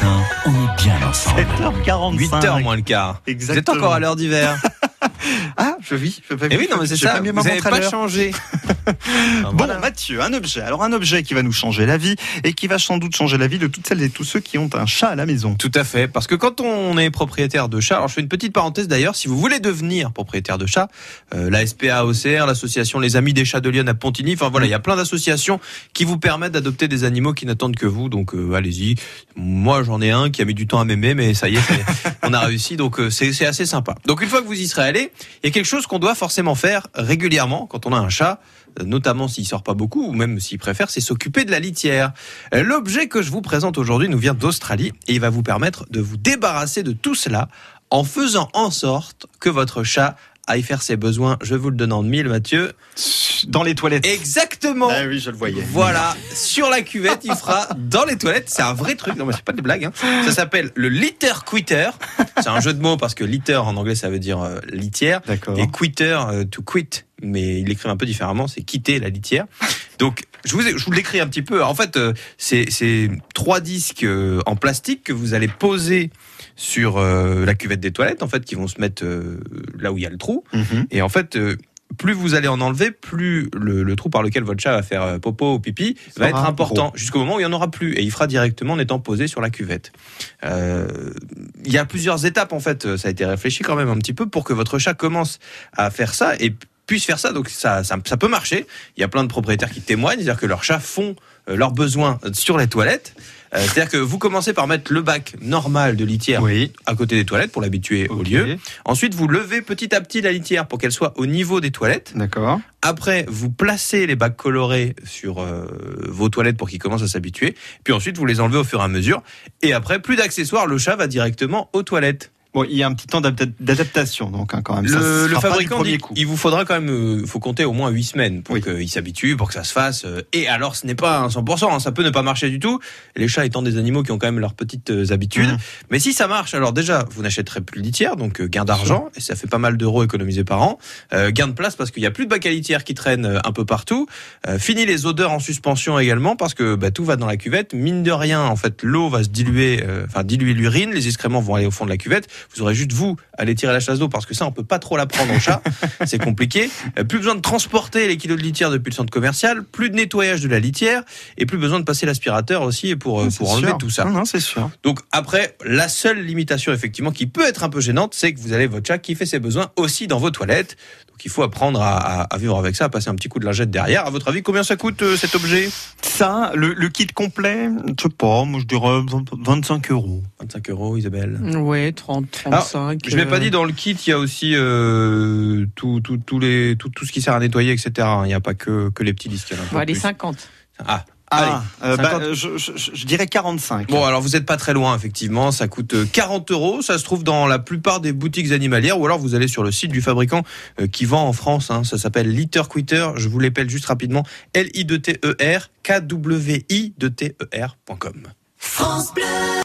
matin, on est bien ensemble. 7h45. 8h moins le quart. Vous êtes Exactement. encore à l'heure d'hiver. Ah, je vis. Je, Eh oui, non, mais c'est ça. Vous n'avez pas changé. Bon, Voilà. Mathieu, un objet. Alors, un objet qui va nous changer la vie et qui va sans doute changer la vie de toutes celles et tous ceux qui ont un chat à la maison. Tout à fait, parce que quand on est propriétaire de chat, alors je fais une petite parenthèse d'ailleurs, si vous voulez devenir propriétaire de chat, euh, la SPA OCR, l'association Les Amis des Chats de Lyon à Pontigny, enfin voilà, il y a plein d'associations qui vous permettent d'adopter des animaux qui n'attendent que vous, donc euh, allez-y. Moi j'en ai un qui a mis du temps à m'aimer, mais ça y est, ça y est, on a réussi, donc euh, c'est c'est assez sympa. Donc une fois que vous y serez allé, il y a quelque chose qu'on doit forcément faire régulièrement quand on a un chat, euh, notamment s'il sort pas beaucoup ou même s'il préfère, c'est s'occuper de la litière. Euh, L'objet que je vous présente aujourd'hui nous vient d'Australie et il va vous permettre de vous débarrasser de tout cela en faisant en sorte que votre chat aille faire ses besoins. Je vous le donne en mille, Mathieu. Dans les toilettes. Exactement. Ah oui, je le voyais. Voilà, sur la cuvette, il fera dans les toilettes. C'est un vrai truc. Non, mais c'est pas des blagues. hein. Ça s'appelle le litter quitter. C'est un jeu de mots parce que litter en anglais ça veut dire euh, litière D'accord. et quitter euh, to quit. Mais il l'écrit un peu différemment. C'est quitter la litière. Donc je vous ai- je vous l'écris un petit peu. En fait, euh, c'est trois disques euh, en plastique que vous allez poser sur euh, la cuvette des toilettes en fait qui vont se mettre euh, là où il y a le trou. Mhm. Et en fait, euh, plus vous allez en enlever, plus le, le trou par lequel votre chat va faire euh, popo ou pipi va être important, jusqu'au moment où il n'y en aura plus. Et il fera directement en étant posé sur la cuvette. Euh, Il y a plusieurs étapes, en fait, ça a été réfléchi quand même un petit peu pour que votre chat commence à faire ça et puisse faire ça. Donc ça, ça, ça peut marcher. Il y a plein de propriétaires qui témoignent, c'est-à-dire que leurs chats font euh, leurs besoins sur les toilettes. Euh, c'est-à-dire que vous commencez par mettre le bac normal de litière Oui. à côté des toilettes pour l'habituer au lieu. Ensuite, vous levez petit à petit la litière pour qu'elle soit au niveau des toilettes. D'accord. Après, vous placez les bacs colorés sur euh, vos toilettes pour qu'ils commencent à s'habituer. Puis ensuite, vous les enlevez au fur et à mesure. Et après, plus d'accessoires, le chat va directement aux toilettes. Bon, il y a un petit temps d'adapta- d'adaptation, donc, hein, quand même. Le, le fabricant dit il vous faudra quand même, euh, faut compter au moins 8 semaines pour Oui. qu'il s'habitue, pour que ça se fasse. euh, Et alors, ce n'est pas un 100%, hein, ça peut ne pas marcher du tout. Les chats étant des animaux qui ont quand même leurs petites euh, habitudes. Mhm. Mais si ça marche, alors déjà, vous n'achèterez plus de litière, donc euh, gain d'argent, et ça fait pas mal d'euros économisés par an. Euh, gain de place parce qu'il y a plus de bacs à litière qui traînent euh, un peu partout. Euh, fini les odeurs en suspension également parce que bah, tout va dans la cuvette. Mine de rien, en fait, l'eau va se diluer, euh, enfin diluer l'urine, les excréments vont aller au fond de la cuvette. Vous aurez juste vous aller tirer la chasse d'eau parce que ça, on peut pas trop la prendre au chat. C'est compliqué. Euh, plus besoin de transporter les kilos de litière depuis le centre commercial. Plus de nettoyage de la litière et plus besoin de passer l'aspirateur aussi pour euh, pour enlever sûr. tout ça. Non, non, c'est sûr. Donc après, la seule limitation effectivement qui peut être un peu gênante, c'est que vous avez votre chat qui fait ses besoins aussi dans vos toilettes. Donc il faut apprendre à, à- à vivre avec ça, à passer un petit coup de lingette derrière. À votre avis, combien ça coûte euh, cet objet? Ça, le, le kit complet, je sais pas, moi je dirais 20 25 euros. 25 euros, Isabelle. Ouais, 30, 35. Je l'ai pas euh, dit dans le kit, il y a aussi euh, tout, tout, tout les, tout, tout ce qui sert à nettoyer, etc. Il n'y a pas que, que les petits disques. il y en a un peu Bon, allez, plus. 50. Ah, Ah, euh, bah, 50. euh, je, je- je- je dirais 45. Bon, alors vous êtes pas très loin, effectivement. Ça coûte euh, 40 euros. Ça se trouve dans la plupart des boutiques animalières, ou alors vous allez sur le site du fabricant euh, qui vend en France. hein. Ça s'appelle Litter Quitter. Je vous l'appelle juste rapidement. L I D T